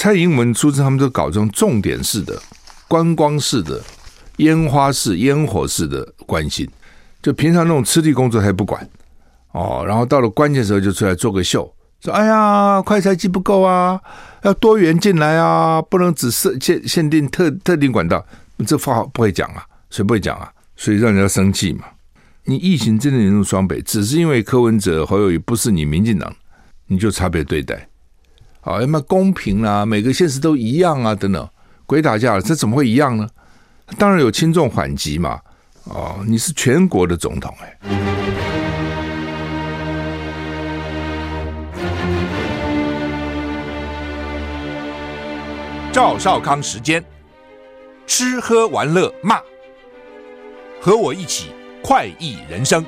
蔡英文出征，他们都搞这种重点式的、观光式的、烟花式、烟火式的关心，就平常那种吃力工作他也不管哦，然后到了关键时候就出来做个秀，说：“哎呀，快拆机不够啊，要多元进来啊，不能只设限限定特特定管道。”这话不会讲啊，谁不会讲啊？所以让人家生气嘛。你疫情真的严重双倍，只是因为柯文哲、侯友宜不是你民进党，你就差别对待。好，要么公平啊，每个县市都一样啊，等等，鬼打架了，这怎么会一样呢？当然有轻重缓急嘛。哦，你是全国的总统哎。赵少康时间，吃喝玩乐骂，和我一起快意人生。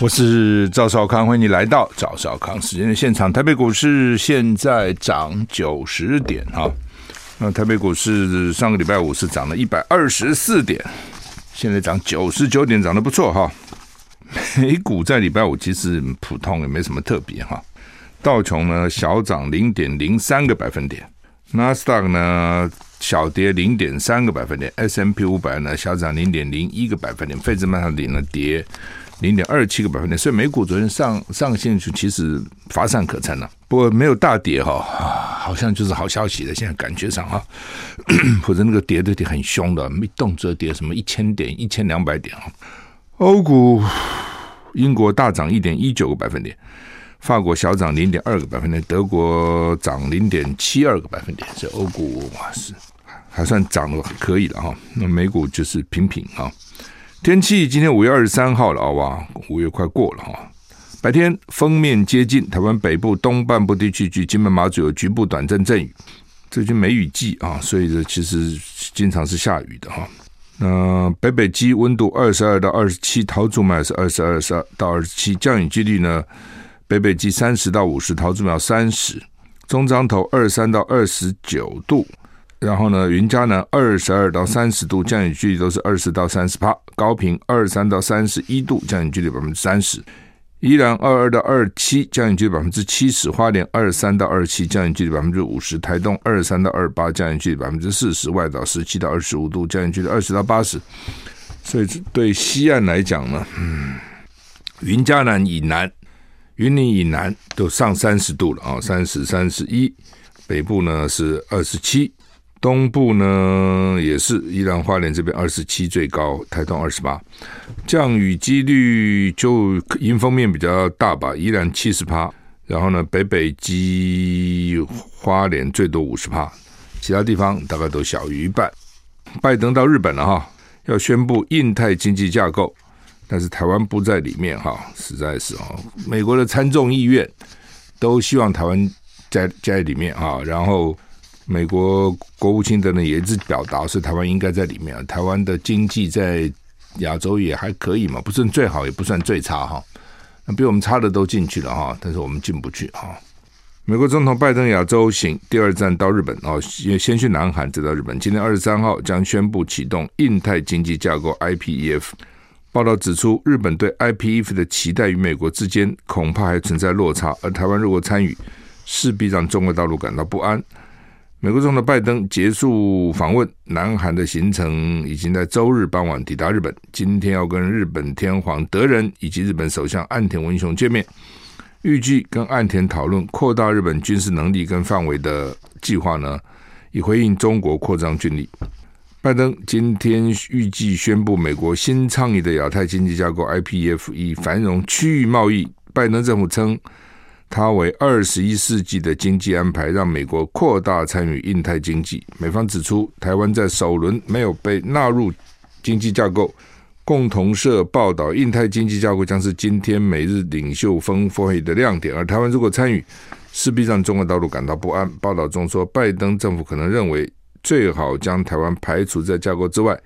我是赵少康，欢迎你来到赵少康时间的现场。台北股市现在涨九十点哈，那台北股市上个礼拜五是涨了一百二十四点，现在涨九十九点，涨得不错哈。美股在礼拜五其实普通，也没什么特别哈。道琼呢小涨零点零三个百分点，纳斯达克呢小跌零点三个百分点，S M P 五百呢小涨零点零一个百分点，费城半导体呢跌。零点二七个百分点，所以美股昨天上上线去，其实乏善可陈了、不过没有大跌哈、好像就是好消息的。现在感觉上哈，或者那个跌的跌很凶的，没动辄跌什么一千点、一千两百点啊。欧股，英国大涨一点一九个百分点，法国小涨零点二个百分点，德国涨零点七二个百分点。所以欧股哇是还算涨得可以了哈。那美股就是平平哈。天气今天五月二十三号了啊，哇，五月快过了哈。白天锋面接近台湾北部东半部地区，及金门马祖有局部短暂阵雨。最近梅雨季啊，所以这其实经常是下雨的哈。那北北基温度二十二到二十七，桃竹苗是二十二到二十七，降雨几率呢？北北基三十到五十，桃竹苗三十，中彰投二十三到二十九度。然后呢，云嘉南二十二到三十度，降雨距离都是二十到三十趴；高屏二三到三十一度，降雨距离百分之三十；宜兰二二到二七，降雨距离百分之七十；花莲二三到二七，降雨距离百分之五十；台东二三到二八，降雨距离百分之四十；外岛十七到二十五度，降雨距离二十到八十。所以对西岸来讲呢，嗯，云嘉南以南、云林以南都上三十度了啊，三十、三十一；北部呢是二十七。东部呢也是宜兰花莲这边二十七最高，台东二十八，降雨几率就迎风面比较大吧，宜兰七十趴，然后呢北北基花莲最多五十趴，其他地方大概都小于一半。拜登到日本了哈，要宣布印太经济架构，但是台湾不在里面哈，实在是哈，美国的参众议院都希望台湾在在里面哈，然后。美国国务卿等等也一直表达，是台湾应该在里面啊。台湾的经济在亚洲也还可以嘛，不算最好，也不算最差哈。那比我们差的都进去了哈，但是我们进不去哈。美国总统拜登亚洲行第二站到日本哦，先先去南韩，再到日本。今天二十三号将宣布启动印太经济架构 IPEF。报道指出，日本对 IPEF 的期待与美国之间恐怕还存在落差，而台湾如果参与，势必让中国大陆感到不安。美国总统拜登结束访问南韩的行程，已经在周日傍晚抵达日本。今天要跟日本天皇德仁以及日本首相岸田文雄见面，预计跟岸田讨论扩大日本军事能力跟范围的计划呢，以回应中国扩张军力。拜登今天预计宣布美国新倡议的亚太经济架构 （IPF） 以繁荣区域贸易。拜登政府称。它为二十一世纪的经济安排，让美国扩大参与印太经济。美方指出，台湾在首轮没有被纳入经济架构。共同社报道，印太经济架构将是今天美日领袖峰会的亮点。而台湾如果参与，势必让中国大陆感到不安。报道中说，拜登政府可能认为最好将台湾排除在架构之外，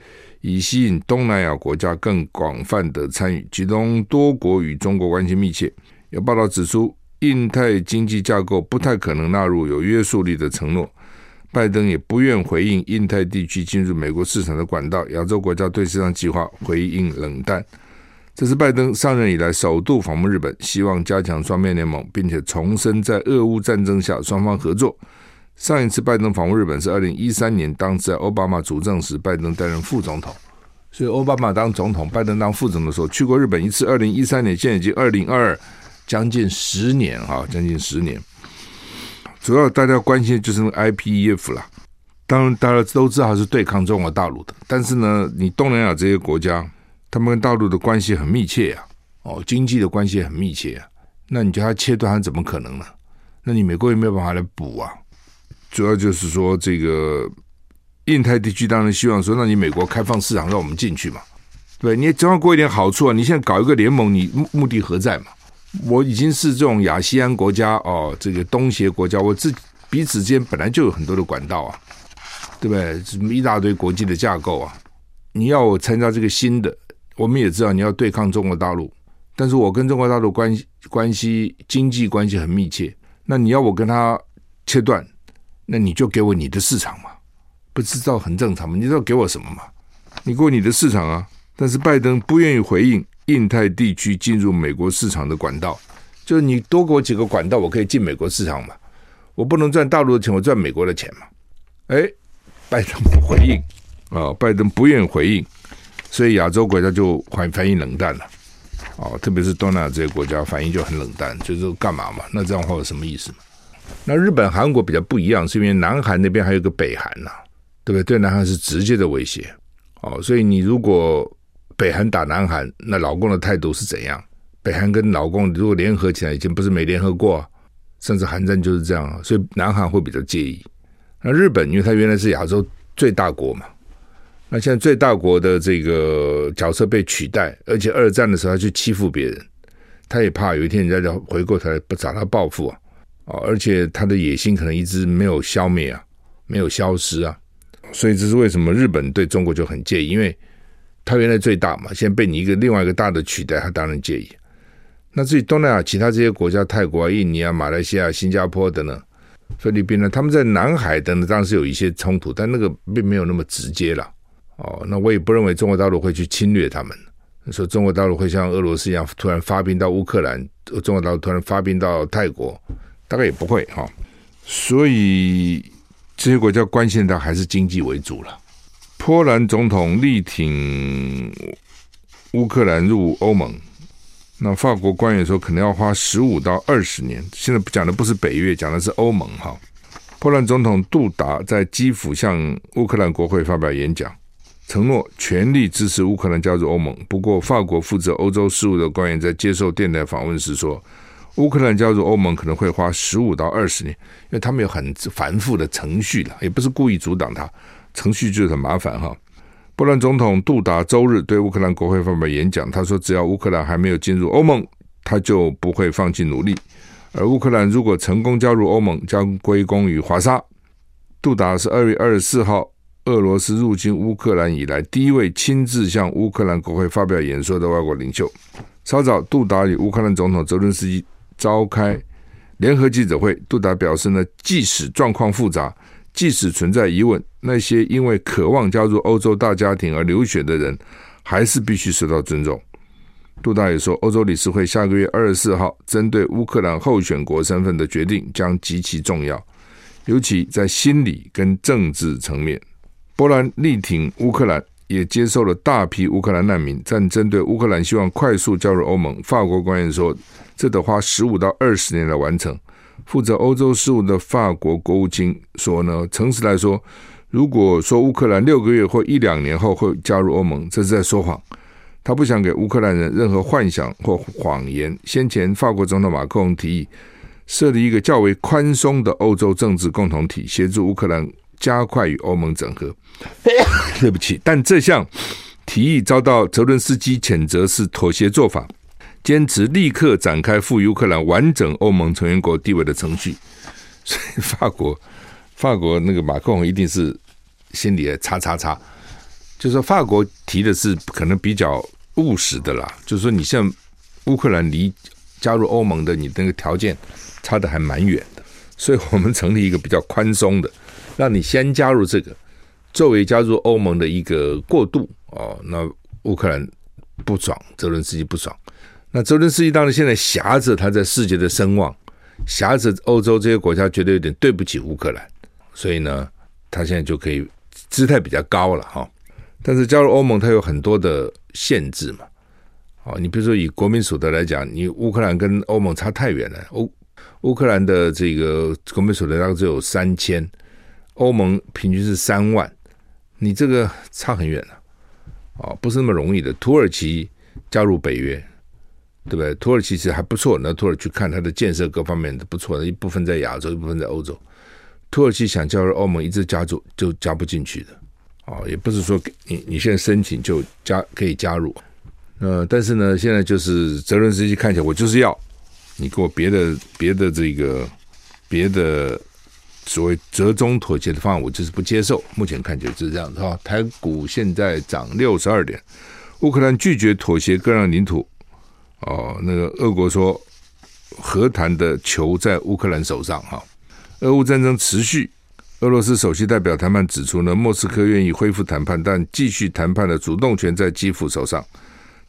以吸引东南亚国家更广泛的参与，其中多国与中国关系密切。有报道指出。印太经济架构不太可能纳入有约束力的承诺，拜登也不愿回应印太地区进入美国市场的管道。亚洲国家对这项计划回应冷淡。这是拜登上任以来首度访问日本，希望加强双边联盟，并且重申在俄乌战争下双方合作。上一次拜登访问日本是二零一三年，当时在奥巴马主政时，拜登担任副总统。所以奥巴马当总统，拜登当副总的时候去过日本一次。二零一三年，现在已经二零二二，将近十年哈，将近十年。主要大家关心的就是 IPEF 啦。当然，大家都知道是对抗中国大陆的，但是呢，你东南亚这些国家。他们跟大陆的关系很密切呀，哦，经济的关系很密切啊。那你叫他切断，他怎么可能呢？那你美国也没有办法来补啊。主要就是说，这个印太地区当然希望说，那你美国开放市场，让我们进去嘛。对，你总要过一点好处啊。你现在搞一个联盟，你目目的何在嘛？我已经是这种亚细安国家哦，这个东协国家，我自彼此之间本来就有很多的管道啊，对不对？什么一大堆国际的架构啊，你要我参加这个新的。我们也知道你要对抗中国大陆，但是我跟中国大陆关系关系经济关系很密切，那你要我跟他切断，那你就给我你的市场嘛，不知道很正常吗？你知道给我什么吗？你给我你的市场啊！但是拜登不愿意回应印太地区进入美国市场的管道，就是你多给我几个管道，我可以进美国市场嘛？我不能赚大陆的钱，我赚美国的钱嘛？哎，拜登不回应啊，拜登不愿意回应。所以亚洲国家就反反应冷淡了，哦，特别是东南亚这些国家反应就很冷淡，就是干嘛嘛？那这样的话有什么意思嘛？那日本、韩国比较不一样，是因为南韩那边还有个北韩呐，对不对？对南韩是直接的威胁，哦，所以你如果北韩打南韩，那老共的态度是怎样？北韩跟老共如果联合起来，以前不是没联合过，甚至韩战就是这样，所以南韩会比较介意。那日本，因为它原来是亚洲最大国嘛。那现在最大国的这个角色被取代，而且二战的时候他去欺负别人，他也怕有一天人家要回过头来不找他报复啊，哦，而且他的野心可能一直没有消灭啊，没有消失啊，所以这是为什么日本对中国就很介意，因为他原来最大嘛，现在被你一个另外一个大的取代，他当然介意。那至于东南亚其他这些国家，泰国啊、印尼啊、马来西亚、新加坡等等，菲律宾呢，他们在南海等等当然是有一些冲突，但那个并没有那么直接了。哦，那我也不认为中国大陆会去侵略他们。说中国大陆会像俄罗斯一样突然发兵到乌克兰，中国大陆突然发兵到泰国，大概也不会哈。所以这些国家关心的还是经济为主了。波兰总统力挺乌克兰入欧盟，那法国官员说可能要花十五到二十年。现在讲的不是北约，讲的是欧盟哈。波兰总统杜达在基辅向乌克兰国会发表演讲。承诺全力支持乌克兰加入欧盟。不过，法国负责欧洲事务的官员在接受电台访问时说，乌克兰加入欧盟可能会花十五到二十年，因为他们有很繁复的程序了，也不是故意阻挡他，程序就是很麻烦哈。波兰总统杜达周日对乌克兰国会发表演讲，他说，只要乌克兰还没有进入欧盟，他就不会放弃努力。而乌克兰如果成功加入欧盟，将归功于华沙。杜达是二月二十四号。俄罗斯入侵乌克兰以来，第一位亲自向乌克兰国会发表演说的外国领袖。稍早，杜达与乌克兰总统泽伦斯基召开联合记者会。杜达表示呢，即使状况复杂，即使存在疑问，那些因为渴望加入欧洲大家庭而流血的人，还是必须受到尊重。杜大爷说，欧洲理事会下个月二十四号针对乌克兰候选国身份的决定将极其重要，尤其在心理跟政治层面。波兰力挺乌克兰，也接受了大批乌克兰难民。但针对乌克兰希望快速加入欧盟，法国官员说，这得花十五到二十年来完成。负责欧洲事务的法国国务卿说呢，诚实来说，如果说乌克兰六个月或一两年后会加入欧盟，这是在说谎。他不想给乌克兰人任何幻想或谎言。先前法国总统马克龙提议设立一个较为宽松的欧洲政治共同体，协助乌克兰。加快与欧盟整合，对不起，但这项提议遭到泽伦斯基谴责是妥协做法，坚持立刻展开赋予乌克兰完整欧盟成员国地位的程序。所以法国，法国那个马克龙一定是心里也叉叉叉，就是说法国提的是可能比较务实的啦，就是说你像乌克兰离加入欧盟的你那个条件差得还蛮远的，所以我们成立一个比较宽松的。让你先加入这个，作为加入欧盟的一个过渡哦。那乌克兰不爽，泽伦斯基不爽。那泽伦斯基当然现在挟着他在世界的声望，挟着欧洲这些国家，觉得有点对不起乌克兰，所以呢，他现在就可以姿态比较高了哈。但是加入欧盟，它有很多的限制嘛。哦，你比如说以国民所得来讲，你乌克兰跟欧盟差太远了。欧乌克兰的这个国民所得大概只有三千，欧盟平均是三万，你这个差很远了。哦，不是那么容易的。土耳其加入北约。对不对？土耳其其实还不错，那土耳其看它的建设各方面都不错，一部分在亚洲，一部分在欧洲。土耳其想加入欧盟，一直加入就加不进去的，哦，也不是说你你现在申请就加可以加入，呃，但是呢，现在就是泽伦斯基看起来我就是要你给我别的别的这个别的所谓折中妥协的方案，我就是不接受。目前看起来就是这样子哈。台股现在涨六十二点，乌克兰拒绝妥协，割让领土。哦，那个俄国说和谈的球在乌克兰手上哈。俄乌战争持续，俄罗斯首席代表谈判指出呢，莫斯科愿意恢复谈判，但继续谈判的主动权在基辅手上。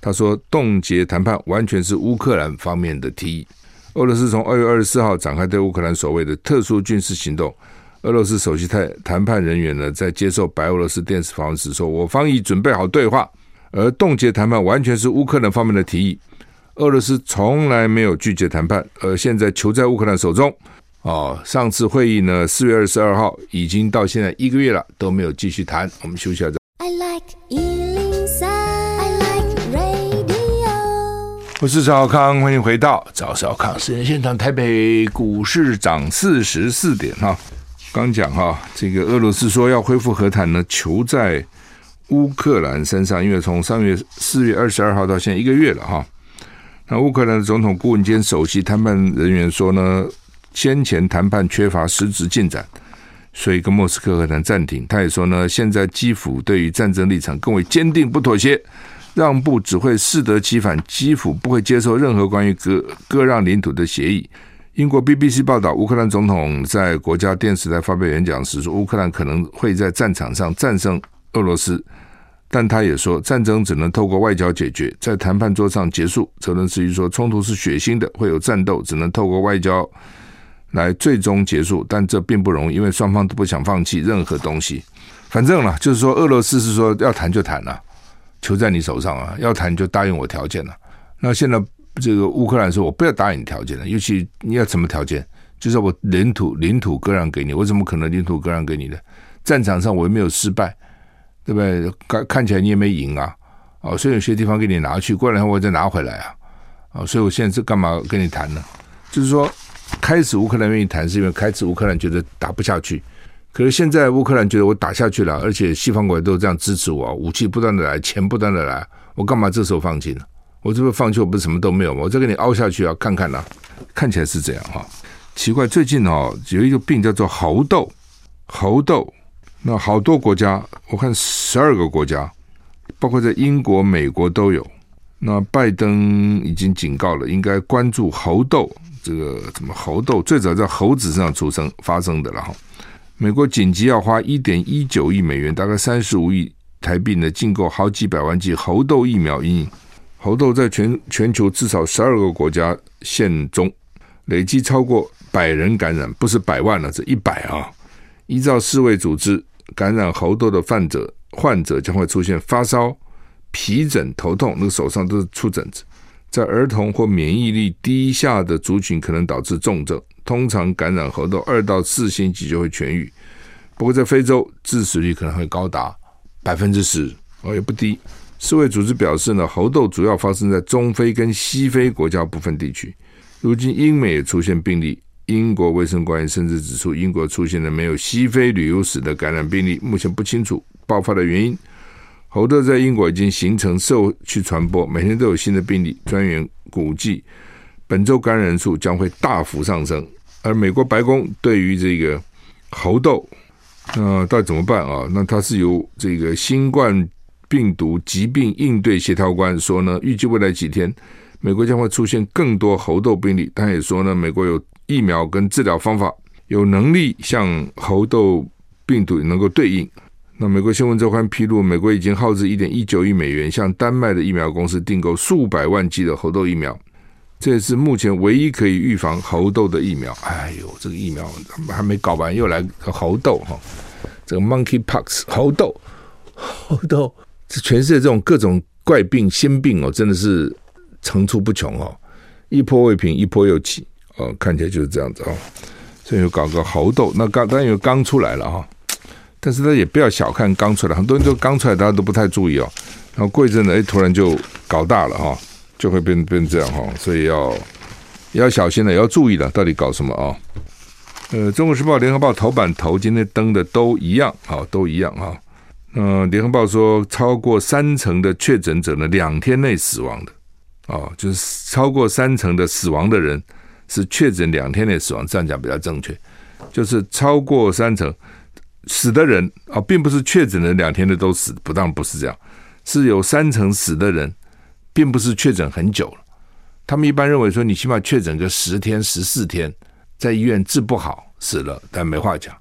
他说，冻结谈判完全是乌克兰方面的提议。俄罗斯从二月二十四号展开对乌克兰所谓的特殊军事行动。俄罗斯首席谈谈判人员呢，在接受白俄罗斯电视访问时说：“我方已准备好对话，而冻结谈判完全是乌克兰方面的提议。”俄罗斯从来没有拒绝谈判，而现在球在乌克兰手中。哦，上次会议呢，四月二十二号已经到现在一个月了，都没有继续谈。我们休息一下。I like 103, I like radio。我是赵少康，欢迎回到赵少康时间现场。台北股市涨四十四点哈。刚讲哈，这个俄罗斯说要恢复和谈呢，球在乌克兰身上，因为从上月四月二十二号到现在一个月了哈。那乌克兰的总统顾问兼首席谈判人员说呢，先前谈判缺乏实质进展，所以跟莫斯科和谈暂停。他也说呢，现在基辅对于战争立场更为坚定，不妥协，让步只会适得其反。基辅不会接受任何关于割割让领土的协议。英国 BBC 报道，乌克兰总统在国家电视台发表演讲时说，乌克兰可能会在战场上战胜俄罗斯。但他也说，战争只能透过外交解决，在谈判桌上结束。泽伦斯基说，冲突是血腥的，会有战斗，只能透过外交来最终结束。但这并不容易，因为双方都不想放弃任何东西。反正呢，就是说，俄罗斯是说要谈就谈了啊，球在你手上啊，要谈就答应我条件了。那现在这个乌克兰说，我不要答应你条件了，尤其你要什么条件？就是我领土领土割让给你，我怎么可能领土割让给你的？战场上我又没有失败。对不对？看看起来你也没赢啊，哦，所以有些地方给你拿去，过两天我再拿回来啊，啊，所以我现在是干嘛跟你谈呢？就是说，开始乌克兰愿意谈，是因为开始乌克兰觉得打不下去，可是现在乌克兰觉得我打下去了，而且西方国家都这样支持我，武器不断的来，钱不断的来，我干嘛这时候放弃呢？我这边放弃，我不是什么都没有吗？我再给你凹下去啊，看看啊，看起来是这样哈。奇怪，最近哦有一个病叫做猴痘，猴痘。那好多国家，我看十二个国家，包括在英国、美国都有。那拜登已经警告了，应该关注猴痘。这个什么猴痘，最早在猴子身上出生发生的了哈。美国紧急要花一点一九亿美元，大概三十五亿台币呢，进购好几百万剂猴痘疫苗。因猴痘在全全球至少十二个国家现踪，累计超过百人感染，不是百万了，是一百啊。依照世卫组织。感染猴痘的患者，患者将会出现发烧、皮疹、头痛，那个手上都是出疹子。在儿童或免疫力低下的族群，可能导致重症。通常感染猴痘二到四星期就会痊愈，不过在非洲致死率可能会高达百分之十，哦，也不低。世卫组织表示呢，猴痘主要发生在中非跟西非国家部分地区，如今英美也出现病例。英国卫生官员甚至指出，英国出现了没有西非旅游史的感染病例，目前不清楚爆发的原因。猴痘在英国已经形成社区传播，每天都有新的病例。专员估计，本周感染人数将会大幅上升。而美国白宫对于这个猴痘，那到底怎么办啊？那它是由这个新冠病毒疾病应对协调官说呢，预计未来几天，美国将会出现更多猴痘病例。他也说呢，美国有。疫苗跟治疗方法有能力向猴痘病毒能够对应，那美国新闻周刊披露，美国已经耗资一点一九亿美元向丹麦的疫苗公司订购数百万剂的猴痘疫苗，这也是目前唯一可以预防猴痘的疫苗。哎呦，这个疫苗还没搞完，又来猴痘哈，这个 Monkeypox 猴痘，猴痘，这全世界这种各种怪病新病哦，真的是层出不穷哦，一波未平一波又起。哦，看起来就是这样子哦，所以又搞个猴痘，那刚当然有刚出来了哈。但是他也不要小看刚出来，很多人都刚出来，大家都不太注意哦。然后过一阵子，哎，突然就搞大了哈，就会变变这样哈，所以要要小心了，要注意了，到底搞什么啊？呃，《中国时报》、《联合报》头版头今天登的都一样，哈，都一样哈。嗯，《联合报》说，超过三成的确诊者呢，两天内死亡的，哦，就是超过三成的死亡的人是确诊两天内死亡，这样讲比较正确，就是超过三成。死的人啊，并不是确诊了两天的都死，不当不是这样，是有三成死的人，并不是确诊很久了。他们一般认为说，你起码确诊个十天、十四天，在医院治不好死了，但没话讲。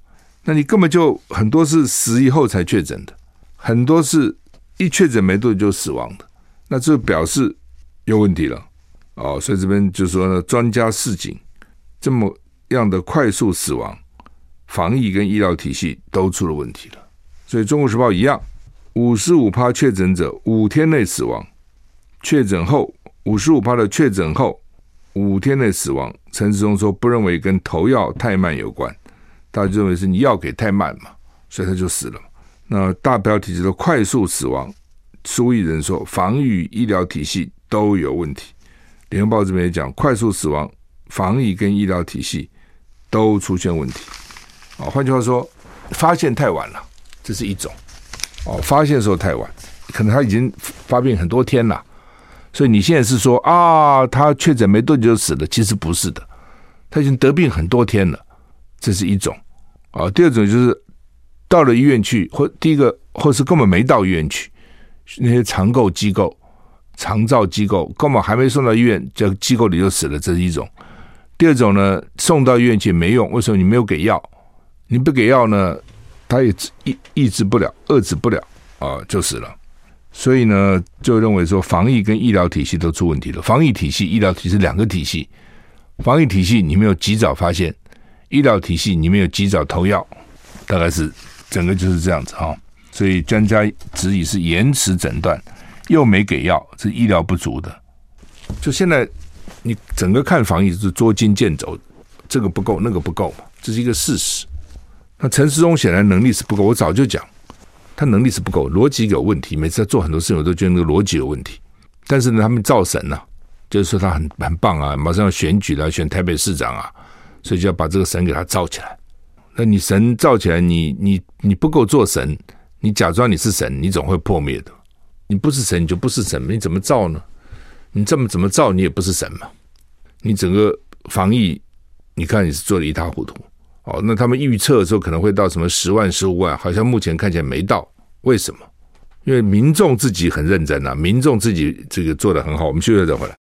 那你根本就很多是死以后才确诊的，很多是一确诊没多久就死亡的，那这表示有问题了哦。所以这边就说呢，专家示警，这么样的快速死亡。防疫跟医疗体系都出了问题了，所以《中国时报》一样，五十五趴确诊者五天内死亡，确诊后五十五趴的确诊后五天内死亡。陈世忠说不认为跟投药太慢有关，大家认为是你药给太慢嘛，所以他就死了。那大标题叫做快速死亡，苏益仁说防疫医疗体系都有问题。联合报这边也讲快速死亡，防疫跟医疗体系都出现问题。哦，换句话说，发现太晚了，这是一种。哦，发现的时候太晚，可能他已经发病很多天了，所以你现在是说啊，他确诊没多久就死了，其实不是的，他已经得病很多天了，这是一种。啊，第二种就是到了医院去，或第一个，或是根本没到医院去，那些长购机构、长照机构根本还没送到医院，在机构里就死了，这是一种。第二种呢，送到医院去没用，为什么你没有给药？你不给药呢，他也抑抑制不了，遏制不了啊，就死了。所以呢，就认为说防疫跟医疗体系都出问题了。防疫体系、医疗体系两个体系，防疫体系你没有及早发现，医疗体系你没有及早投药，大概是整个就是这样子哈。所以专家质疑是延迟诊断，又没给药，是医疗不足的。就现在你整个看防疫是捉襟见肘，这个不够，那个不够嘛，这是一个事实。那陈时中显然能力是不够，我早就讲，他能力是不够，逻辑有问题。每次他做很多事情，我都觉得那个逻辑有问题。但是呢，他们造神呐、就是说他很很棒啊，马上要选举了，选台北市长啊，所以就要把这个神给他造起来。那你神造起来，你你你不够做神，你假装你是神，你总会破灭的。你不是神，你就不是神，你怎么造呢？你这么怎么造，你也不是神嘛。你整个防疫，你看你是做的一塌糊涂。哦，那他们预测的时候可能会到什么十万、十五万，好像目前看起来没到。为什么？因为民众自己很认真啊，民众自己这个做的很好。我们休息再回来。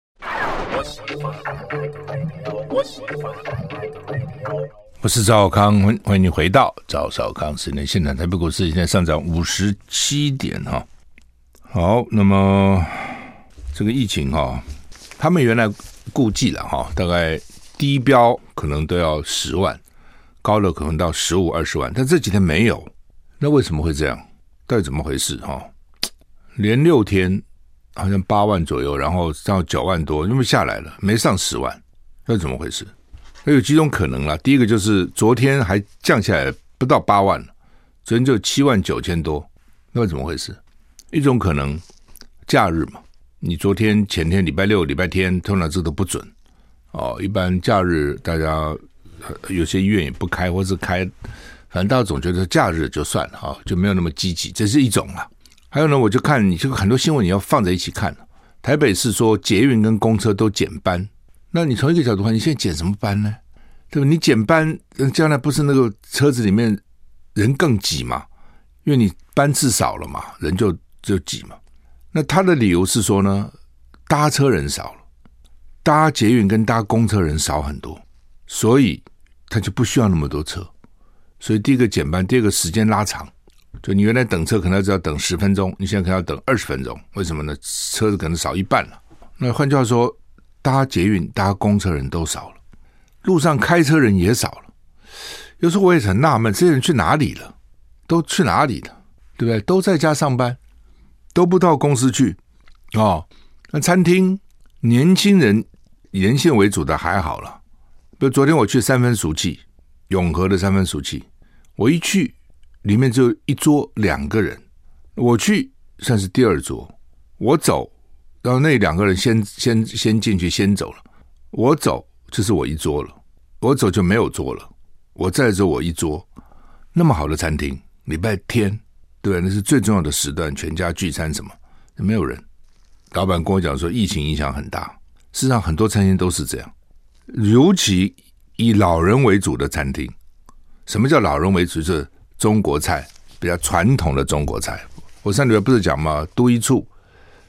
我是赵康，欢欢迎你回到赵少康十年现场。台北股市现在上涨五十七点哈。好，那么这个疫情哈，他们原来估计了哈，大概低标可能都要十万。高了可能到十五二十万，但这几天没有，那为什么会这样？到底怎么回事？哈，连六天好像八万左右，然后到九万多，那么下来了，没上十万，那怎么回事？那有几种可能啦。第一个就是昨天还降下来不到八万，昨天就七万九千多，那怎么回事？一种可能，假日嘛，你昨天前天礼拜六礼拜天通常这都不准哦，一般假日大家。有些医院也不开，或是开，反正大家总觉得假日就算了哈，就没有那么积极，这是一种啊。还有呢，我就看你这个很多新闻，你要放在一起看。台北是说捷运跟公车都减班，那你从一个角度看，你现在减什么班呢？对吧？你减班，将来不是那个车子里面人更挤嘛？因为你班次少了嘛，人就就挤嘛。那他的理由是说呢，搭车人少了，搭捷运跟搭公车人少很多，所以。他就不需要那么多车，所以第一个减班，第二个时间拉长。就你原来等车可能只要等十分钟，你现在可能要等二十分钟，为什么呢？车子可能少一半了。那换句话说，搭捷运、搭公车人都少了，路上开车人也少了。有时候我也很纳闷，这些人去哪里了？都去哪里了？对不对？都在家上班，都不到公司去。哦。那餐厅，年轻人沿线为主的还好了。比如昨天我去三分熟记，永和的三分熟记，我一去，里面只有一桌两个人，我去算是第二桌，我走，然后那两个人先先先进去先走了，我走就是我一桌了，我走就没有桌了，我再走我一桌，那么好的餐厅，礼拜天对，那是最重要的时段，全家聚餐什么，没有人，老板跟我讲说疫情影响很大，事实上很多餐厅都是这样。尤其以老人为主的餐厅，什么叫老人为主？就是中国菜，比较传统的中国菜。我上礼拜不是讲吗？都一处，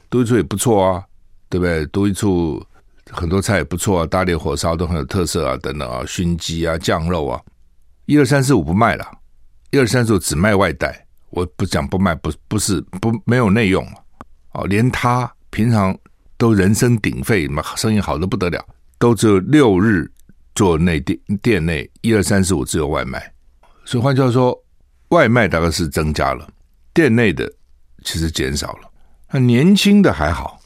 都一处也不错啊，对不对？都一处很多菜也不错啊，大列火烧都很有特色啊，等等啊，熏鸡啊，酱肉啊，一二三四五不卖了，一二三四五只卖外带。我不讲不卖，不不是不没有内用哦，连他平常都人声鼎沸，嘛生意好的不得了。都只有六日做内店店内一二三四五只有外卖，所以换句话说，外卖大概是增加了，店内的其实减少了。那年轻的还好，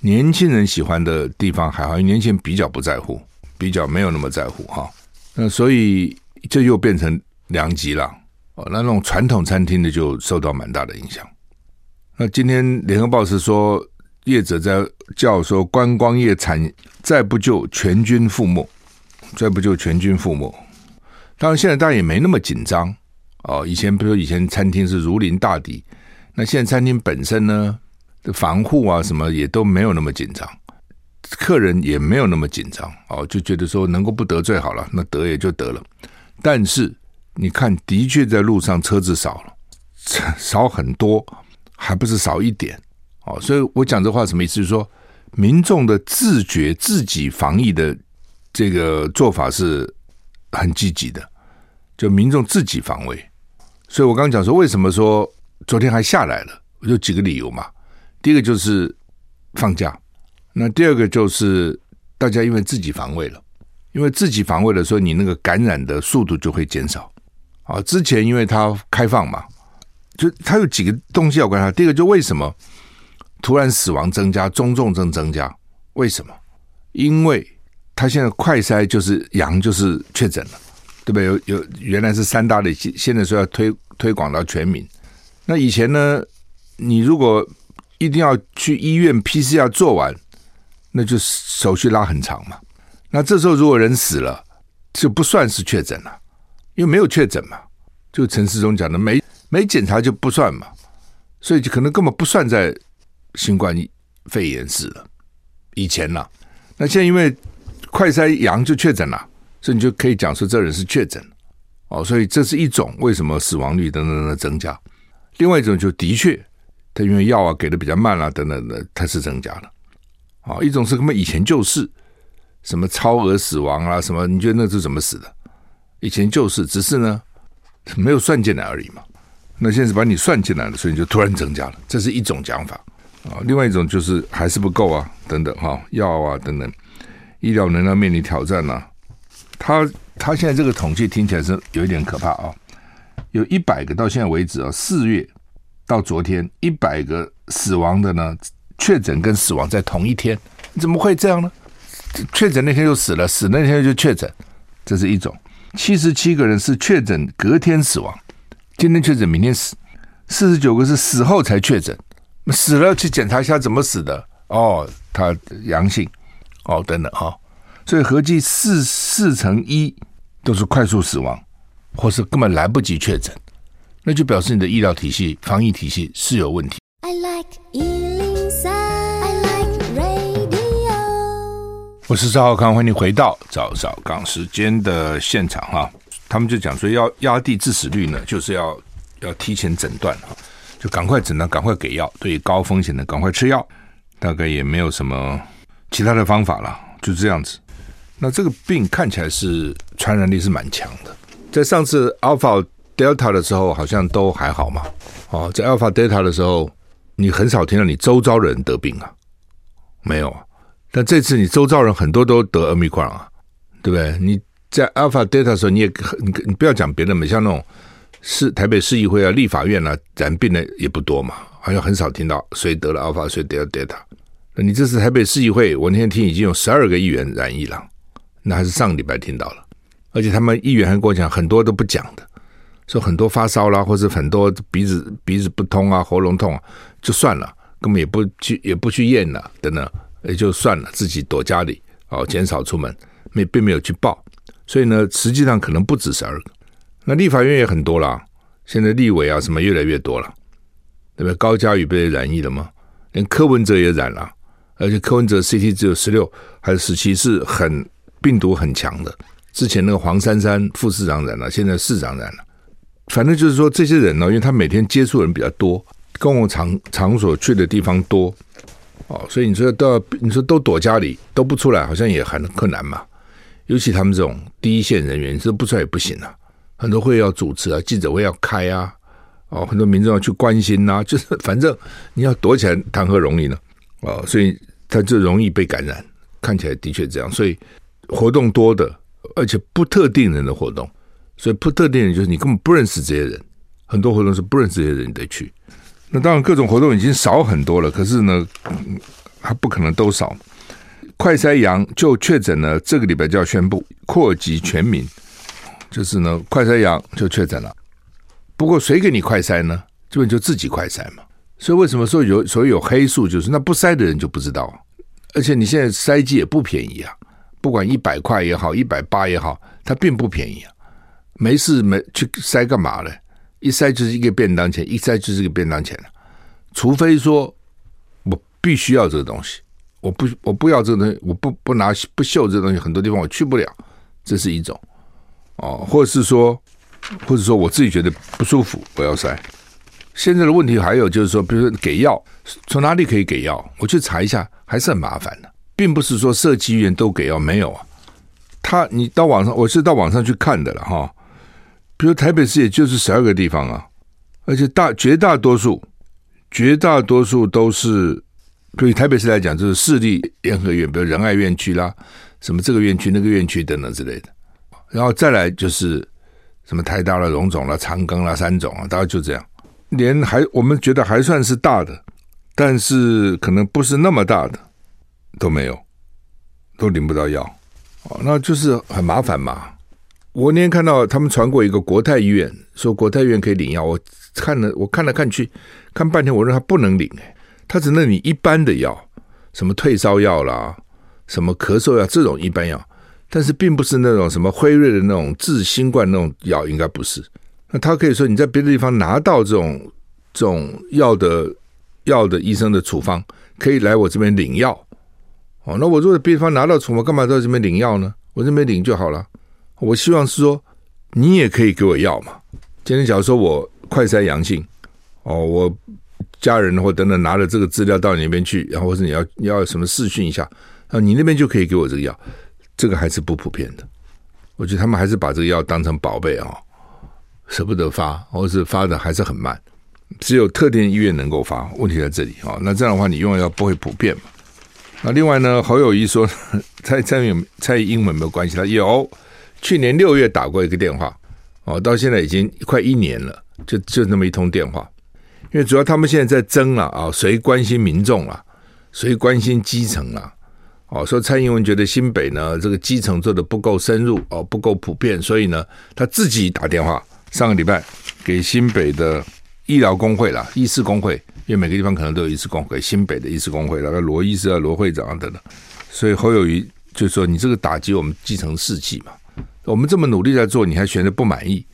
年轻人喜欢的地方还好，因为年轻人比较不在乎，比较没有那么在乎哈。那所以这又变成两极了那那种传统餐厅的就受到蛮大的影响。那今天联合报是说。业者在叫说，观光业产再不救全军覆没，再不救全军覆没。当然，现在大家也没那么紧张哦。以前比如说以前餐厅是如临大敌，那现在餐厅本身呢，防护啊什么也都没有那么紧张，客人也没有那么紧张哦，就觉得说能够不得罪好了，那得也就得了。但是你看，的确在路上车子少了，少很多，还不是少一点。哦，所以我讲这话什么意思？就是说，民众的自觉自己防疫的这个做法是很积极的，就民众自己防卫。所以我刚讲说，为什么说昨天还下来了？我就几个理由嘛。第一个就是放假，那第二个就是大家因为自己防卫了，因为自己防卫了，所以你那个感染的速度就会减少。啊，之前因为它开放嘛，就它有几个东西要观察。第一个就为什么？突然死亡增加，中重症增加，为什么？因为他现在快筛就是阳就是确诊了，对不对？有有原来是三大类，现在说要推推广到全民。那以前呢，你如果一定要去医院 PCR 做完，那就手续拉很长嘛。那这时候如果人死了，就不算是确诊了，因为没有确诊嘛。就陈世忠讲的，没没检查就不算嘛，所以就可能根本不算在。新冠肺炎死了，以前呢，那现在因为快筛阳就确诊了，所以你就可以讲说这人是确诊哦，所以这是一种为什么死亡率等等的增加。另外一种就的确，他因为药啊给的比较慢啊等等的，它是增加了。啊，一种是根本以前就是什么超额死亡啊什么，你觉得那是怎么死的？以前就是，只是呢 没有算进来而已嘛。那现在是把你算进来了，所以你就突然增加了，这是一种讲法。啊，另外一种就是还是不够啊，等等哈，药啊等等，医疗能量面临挑战呐。他他现在这个统计听起来是有一点可怕啊，有一百个到现在为止啊，四月到昨天一百个死亡的呢，确诊跟死亡在同一天，怎么会这样呢？确诊那天就死了，死那天就确诊，这是一种。七十七个人是确诊隔天死亡，今天确诊明天死，四十九个是死后才确诊。死了去检查一下怎么死的哦，他阳性哦等等哈、哦，所以合计四四乘一都是快速死亡，或是根本来不及确诊，那就表示你的医疗体系、防疫体系是有问题。I like 我是赵浩康，欢迎你回到赵少康时间的现场哈。他们就讲说要压低致死率呢，就是要要提前诊断哈。就赶快诊断，赶快给药。对于高风险的，赶快吃药。大概也没有什么其他的方法了，就这样子。那这个病看起来是传染力是蛮强的。在上次 Alpha Delta 的时候，好像都还好嘛。哦，在 Alpha Delta 的时候，你很少听到你周遭的人得病啊，没有啊。但这次你周遭人很多都得 Omicron 啊，对不对？你在 Alpha Delta 的时候，你也你你不要讲别的嘛，像那种市台北市议会啊、立法院啊，染病的也不多嘛，好像很少听到谁得了 Alpha，谁得了 Delta。那你这次台北市议会，我那天听已经有十二个议员染疫了，那还是上个礼拜听到了，而且他们议员还跟我讲很多都不讲的。说很多发烧啦，或者很多鼻子鼻子不通啊，喉咙痛啊，就算了，根本也不去也不去验了，等等，也就算了，自己躲家里哦，减少出门，没并没有去报，所以呢，实际上可能不止十二个。那立法院也很多啦，现在立委啊什么越来越多了，对不对？高嘉宇被染疫了吗？连柯文哲也染了，而且柯文哲 CT 只有十六还是十七，是很病毒很强的。之前那个黄珊珊副市长染了，现在市长染了。反正就是说，这些人呢，因为他每天接触人比较多，公共场场所去的地方多，哦，所以你说都要，你说都躲家里都不出来，好像也很困难嘛。尤其他们这种第一线人员，你说不出来也不行啊。很多会要主持啊，记者会要开啊，哦，很多民众要去关心呐、就是 反正你要躲起来，谈何容易呢？哦，所以他就容易被感染，看起来的确这样。所以活动多的，而且不特定人的活动。所以不特定人就是你根本不认识这些人，很多活动是不认识这些人你得去。那当然各种活动已经少很多了，可是呢，还不可能都少。快筛阳就确诊了，这个礼拜就要宣布扩及全民，就是呢，快筛阳就确诊了。不过谁给你快筛呢？基本就自己快筛嘛。所以为什么说有所以有黑数，就是那不筛的人就不知道。而且你现在筛剂也不便宜啊，不管一百块也好，一百八也好，它并不便宜啊。没事没去筛干嘛呢？一塞就是一个便当钱，一塞就是一个便当钱。除非说我必须要这个东西，我不我不要这个东西，我不不拿不秀这个东西，很多地方我去不了，这是一种哦，或者是说，或者说我自己觉得不舒服，我要塞。现在的问题还有就是说，比如说给药，从哪里可以给药？我去查一下，还是很麻烦的，并不是说设计医院都给药，没有啊。他你到网上，我是到网上去看的了哈。比如台北市也就是十二个地方啊，而且大绝大多数，绝大多数都是，对于台北市来讲，就是市立联合院，比如仁爱院区啦，什么这个院区那个院区等等之类的。然后再来就是什么台大了、荣总了、长庚了、三总啊，大概就这样。连还我们觉得还算是大的，但是可能不是那么大的都没有，都领不到药，哦，那就是很麻烦嘛。我那天看到他们传过一个国泰医院，说国泰医院可以领药。我看了，我看来看去，看半天，我认为他不能领，诶，他只能领一般的药，什么退烧药啦，什么咳嗽药这种一般药，但是并不是那种什么辉瑞的那种治新冠那种药，应该不是。那他可以说你在别的地方拿到这种这种药的药的医生的处方，可以来我这边领药。哦，那我如果别的地方拿到处方，干嘛到这边领药呢？我这边领就好了。我希望是说，你也可以给我药嘛。今天假如说我快筛阳性，哦，我家人或等等拿了这个资料到你那边去，然后或者你要你要什么试训一下，啊，你那边就可以给我这个药，这个还是不普遍的。我觉得他们还是把这个药当成宝贝啊，舍不得发，或者是发的还是很慢，只有特定医院能够发。问题在这里啊，那这样的话你用药不会普遍嘛？那另外呢，侯友宜说 蔡蔡英蔡英文没有关系，他有。去年六月打过一个电话，哦，到现在已经快一年了，就就那么一通电话。因为主要他们现在在争了啊，谁关心民众啊，谁关心基层啊？哦，说蔡英文觉得新北呢这个基层做的不够深入哦，不够普遍，所以呢他自己打电话上个礼拜给新北的医疗工会啦，医师工会，因为每个地方可能都有医师工会，新北的医师工会，那个罗医师啊、罗会长啊等等，所以侯友谊就说你这个打击我们基层士气嘛。我们这么努力在做，你还选择不满意？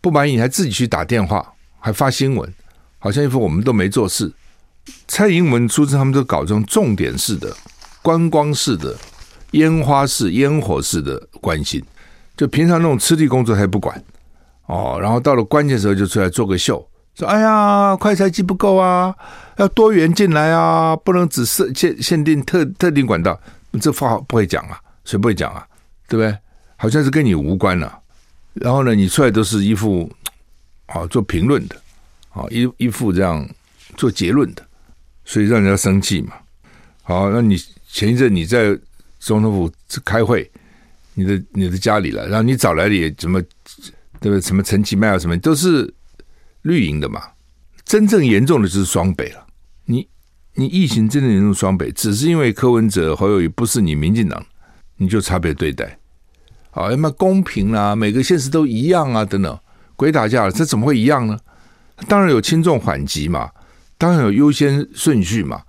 不满意你还自己去打电话，还发新闻，好像一副我们都没做事。蔡英文、苏贞他们都搞这种重点式的、观光式的、烟花式、烟火式的关心，就平常那种吃力工作他也不管哦，然后到了关键时候就出来做个秀，说：“哎呀，快筛剂不够啊，要多元进来啊，不能只设限限定特特定管道。”这话不会讲啊，谁不会讲啊？对不对？好像是跟你无关了，然后呢，你出来都是一副啊，做评论的，啊，一一副这样做结论的，所以让人家生气嘛。好，那你前一阵你在总统府开会，你的你的家里了，然后你找来的也怎么，对不对？什么陈其迈啊，什么都是绿营的嘛。真正严重的就是双北了。你你疫情真正严重双北，只是因为柯文哲侯友宜不是你民进党，你就差别对待。啊，什么公平啊，每个县市都一样啊，等等，鬼打架了，这怎么会一样呢？当然有轻重缓急嘛，当然有优先顺序嘛，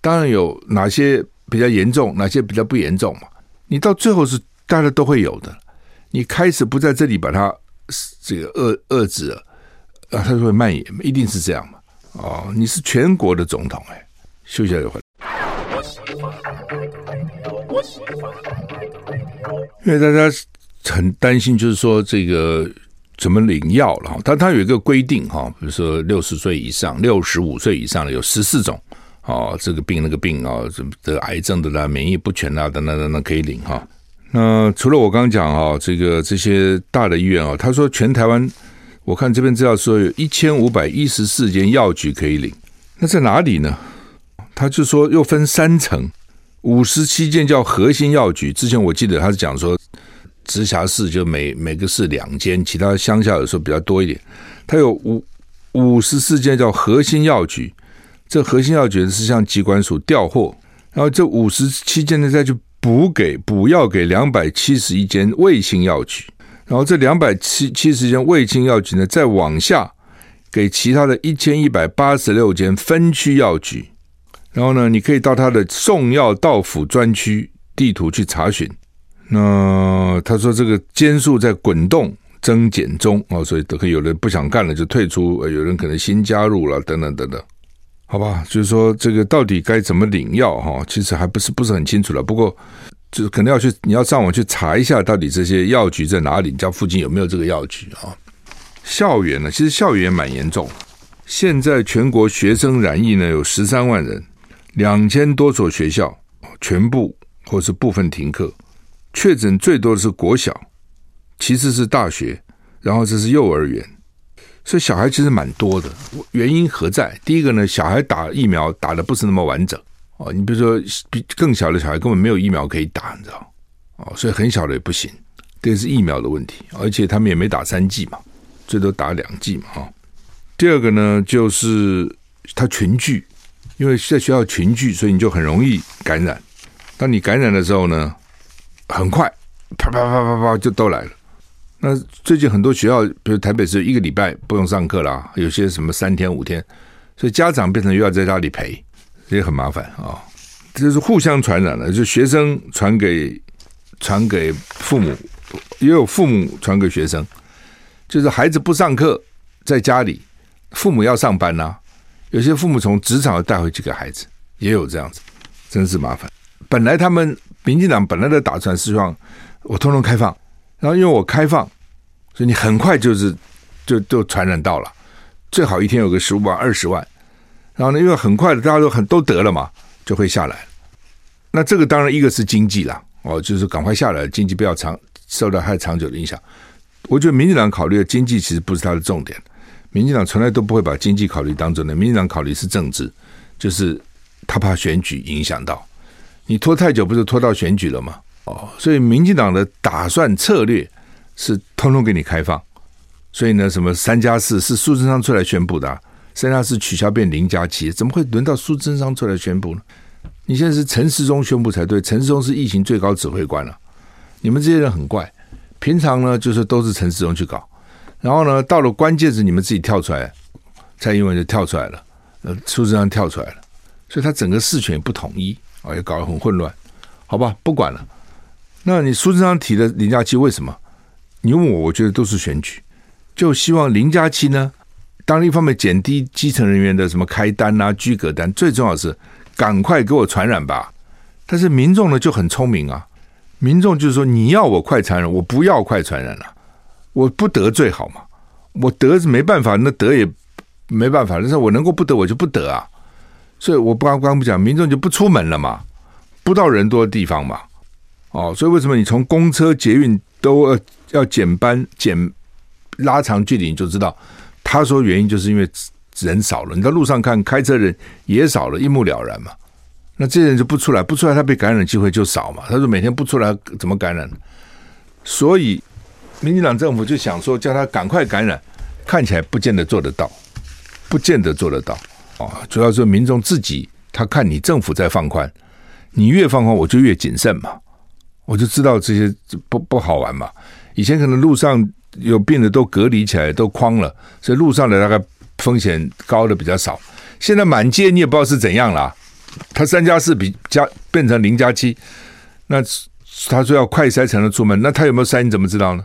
当然有哪些比较严重，哪些比较不严重嘛。你到最后是大家都会有的。你开始不在这里把它这个遏遏制了，啊，它就会蔓延，一定是这样嘛。哦，你是全国的总统哎，休息一下就回来。因为大家很担心，就是说这个怎么领药了？他他有一个规定哈，比如说六十岁以上、六十五岁以上的有十四种啊，这个病那个病啊，什么得癌症的啦、免疫不全啊等等等等可以领哈。那除了我刚刚讲哈，这个这些大的医院啊，他说全台湾，我看这边资料说有一千五百一十四间药局可以领，那在哪里呢？他就说又分三层。五十七间叫核心药局，之前我记得他是讲说，直辖市就每每个市两间，其他乡下有时候比较多一点。他有五五十四间叫核心药局，这核心药局是向机关署调货，然后这五十七间呢再去补给补药给两百七十一间卫星药局，然后这两百七七十间卫星药局呢再往下给其他的一千一百八十六间分区药局。然后呢，你可以到他的送药到府专区地图去查询。那他说这个间数在滚动增减中啊，所以都可以有人不想干了就退出，有人可能新加入了等等等等。好吧，就是说这个到底该怎么领药哈，其实还不是不是很清楚了。不过就可能要去你要上网去查一下，到底这些药局在哪里，你家附近有没有这个药局啊？校园呢，其实校园蛮严重。现在全国学生染疫呢有十三万人。两千多所学校全部或是部分停课，确诊最多的是国小，其次是大学，然后这是幼儿园，所以小孩其实蛮多的。原因何在？第一个呢，小孩打疫苗打的不是那么完整哦。你比如说，比更小的小孩根本没有疫苗可以打，你知道哦，所以很小的也不行。这是疫苗的问题，而且他们也没打三剂嘛，最多打两剂嘛哈。第二个呢，就是他群聚。因为在学校群聚，所以你就很容易感染。当你感染的时候呢，很快啪啪啪啪啪就都来了。那最近很多学校，比如台北市一个礼拜不用上课啦，有些什么三天五天，所以家长变成又要在家里陪，也很麻烦啊、哦。这是互相传染了，就学生传给传给父母，也有父母传给学生。就是孩子不上课，在家里，父母要上班呐、有些父母从职场带回去给孩子，也有这样子，真是麻烦。本来他们民进党本来的打算是希望我通通开放，然后因为我开放，所以你很快就是就就传染到了，最好一天有个十五万、二十万，然后呢，因为很快的大家都很都得了嘛，就会下来。那这个当然一个是经济啦，哦，就是赶快下来，经济不要长受到太长久的影响。我觉得民进党考虑的经济其实不是它的重点。民进党从来都不会把经济考虑当中的，民进党考虑是政治，就是他怕选举影响到你拖太久，不是拖到选举了吗？哦，所以民进党的打算策略是通通给你开放，所以呢，什么三加四是苏贞昌出来宣布的，三加四取消变零加七，怎么会轮到苏贞昌出来宣布呢？你现在是陈时中宣布才对，陈时中是疫情最高指挥官了啊，你们这些人很怪，平常呢就是都是陈时中去搞。然后呢，到了关键时，你们自己跳出来，蔡英文就跳出来了，呃，苏贞昌跳出来了，所以他整个事权也不统一啊，也搞得很混乱，好吧，不管了。那你苏贞昌提的零加七为什么？你问我，我觉得都是选举，就希望零加七呢，当一方面减低基层人员的什么开单啊、居隔单，最重要是赶快给我传染吧。但是民众呢就很聪明啊，民众就是说你要我快传染，我不要快传染了。我不得最好嘛，我得是没办法，那得也没办法。但是我能够不得，我就不得啊。所以我不刚刚不讲，民众就不出门了嘛，不到人多的地方嘛。哦，所以为什么你从公车、捷运都要要减班、减拉长距离，你就知道他说原因就是因为人少了，你在路上看开车人也少了，一目了然嘛。那这些人就不出来，不出来他被感染机会就少嘛。他说每天不出来怎么感染？所以民进党政府就想说叫他赶快感染，看起来不见得做得到，不见得做得到啊。主要是民众自己，他看你政府在放宽，你越放宽我就越谨慎嘛，我就知道这些不不好玩嘛。以前可能路上有病的都隔离起来，都框了，所以路上的大概风险高的比较少。现在满街你也不知道是怎样了，他三加四比加变成零加七，那他说要快筛才能出门，那他有没有筛你怎么知道呢？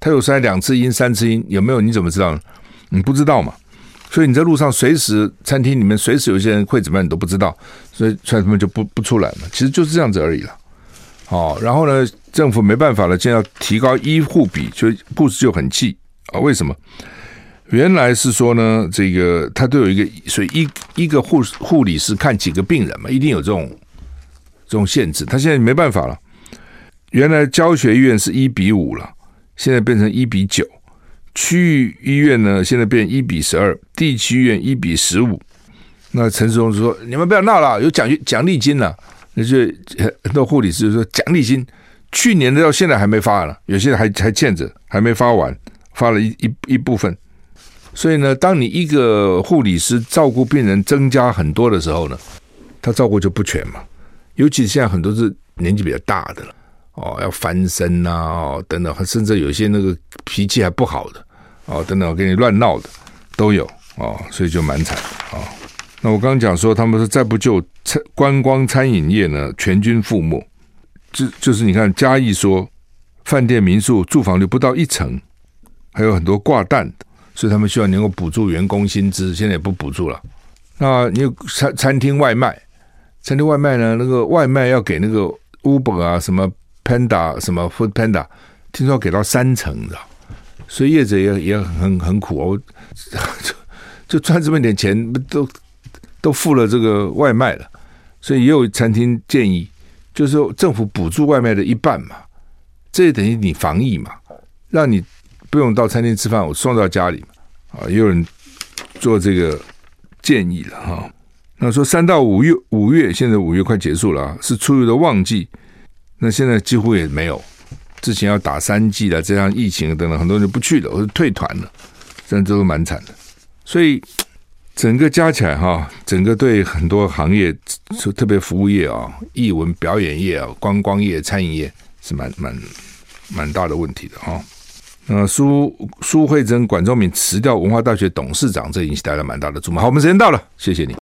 他有筛两次阴三次阴有没有你怎么知道呢？你不知道嘛？所以你在路上随时餐厅里面随时有些人会怎么样你都不知道，所以所以他们就不不出来了。其实就是这样子而已了。好，然后呢？政府没办法了，现在要提高医护比，就护士就很气啊！为什么？原来是说呢，这个他都有一个，所以一一个护护理师看几个病人嘛，一定有这种这种限制。他现在没办法了。原来教学医院是一比五了，现在变成一比九。区域医院呢，现在变一比十二，地区医院一比十五。那陈时中说：“你们不要闹了，有奖奖励金了。”那就很多护理师就说：“奖励金。”去年的到现在还没发了，有些人还还欠着，还没发完，发了一一一部分。所以呢，当你一个护理师照顾病人增加很多的时候呢，他照顾就不全嘛。尤其现在很多是年纪比较大的了，哦，要翻身呐，哦，等等，甚至有些那个脾气还不好的，哦，等等，给你乱闹的都有，哦，所以就蛮惨啊。那我刚刚讲说，他们说再不救餐观光餐饮业呢，全军覆没。就就是你看嘉义说，饭店民宿住房率不到一成，还有很多挂蛋，所以他们希望能够补助员工薪资，现在也不补助了。那你有餐餐厅外卖，餐厅外卖呢？那个外卖要给那个 Uber 啊，什么 Panda，什么 Food Panda，听说给到三成的，所以业者也也很很苦哦，就 就赚这么点钱，都都付了这个外卖了，所以也有餐厅建议。就是，政府补助外卖的一半嘛，这也等于你防疫嘛，让你不用到餐厅吃饭，我送到家里嘛。啊，也有人做这个建议了哈。那说三到五月，五月现在五月快结束了啊，是出游的旺季，那现在几乎也没有。之前要打三剂的，这样疫情等等，很多人不去了，或者退团了，这样都蛮惨的。所以。整个加起来哈，整个对很多行业，特别服务业啊、艺文表演业啊、观光业、餐饮业是蛮蛮蛮大的问题的哈。那苏苏慧珍、管中闵辞掉文化大学董事长，这已经带来蛮大的注目。好，我们时间到了，谢谢你。